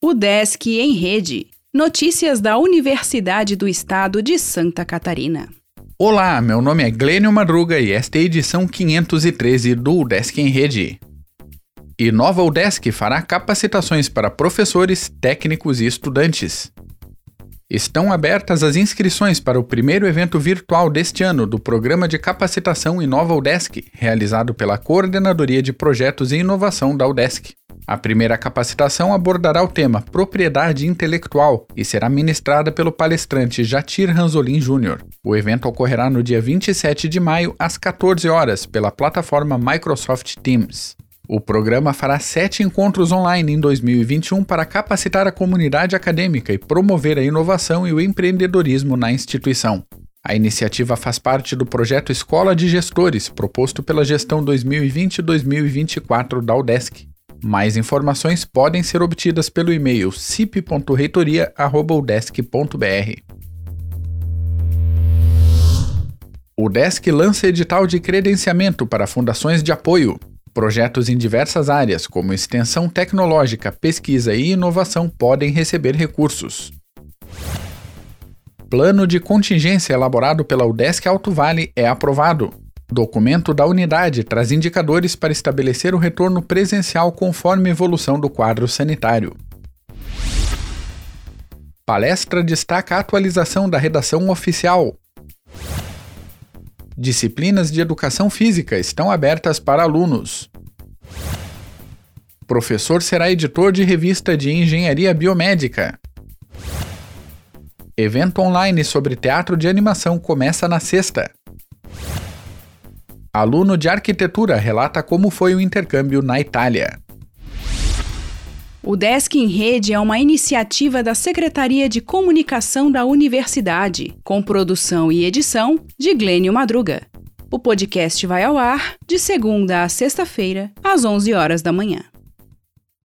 O Desk em Rede. Notícias da Universidade do Estado de Santa Catarina. Olá, meu nome é Glênio Madruga e esta é a edição 513 do Desk em Rede. E nova UDESC fará capacitações para professores, técnicos e estudantes. Estão abertas as inscrições para o primeiro evento virtual deste ano do Programa de Capacitação Inova UDESC, realizado pela Coordenadoria de Projetos e Inovação da UDESC. A primeira capacitação abordará o tema Propriedade Intelectual e será ministrada pelo palestrante Jatir Ranzolin Jr. O evento ocorrerá no dia 27 de maio, às 14 horas, pela plataforma Microsoft Teams. O programa fará sete encontros online em 2021 para capacitar a comunidade acadêmica e promover a inovação e o empreendedorismo na instituição. A iniciativa faz parte do projeto Escola de Gestores, proposto pela gestão 2020-2024 da UDESC. Mais informações podem ser obtidas pelo e-mail cip.reitoria.udesc.br. O DESC lança edital de credenciamento para fundações de apoio. Projetos em diversas áreas, como extensão tecnológica, pesquisa e inovação, podem receber recursos. Plano de contingência elaborado pela UDESC Alto Vale é aprovado. Documento da unidade traz indicadores para estabelecer o retorno presencial conforme evolução do quadro sanitário. Palestra destaca a atualização da redação oficial. Disciplinas de educação física estão abertas para alunos. Professor será editor de revista de engenharia biomédica. Evento online sobre teatro de animação começa na sexta. Aluno de arquitetura relata como foi o intercâmbio na Itália. O Desk em Rede é uma iniciativa da Secretaria de Comunicação da Universidade, com produção e edição de Glênio Madruga. O podcast vai ao ar de segunda a sexta-feira, às 11 horas da manhã.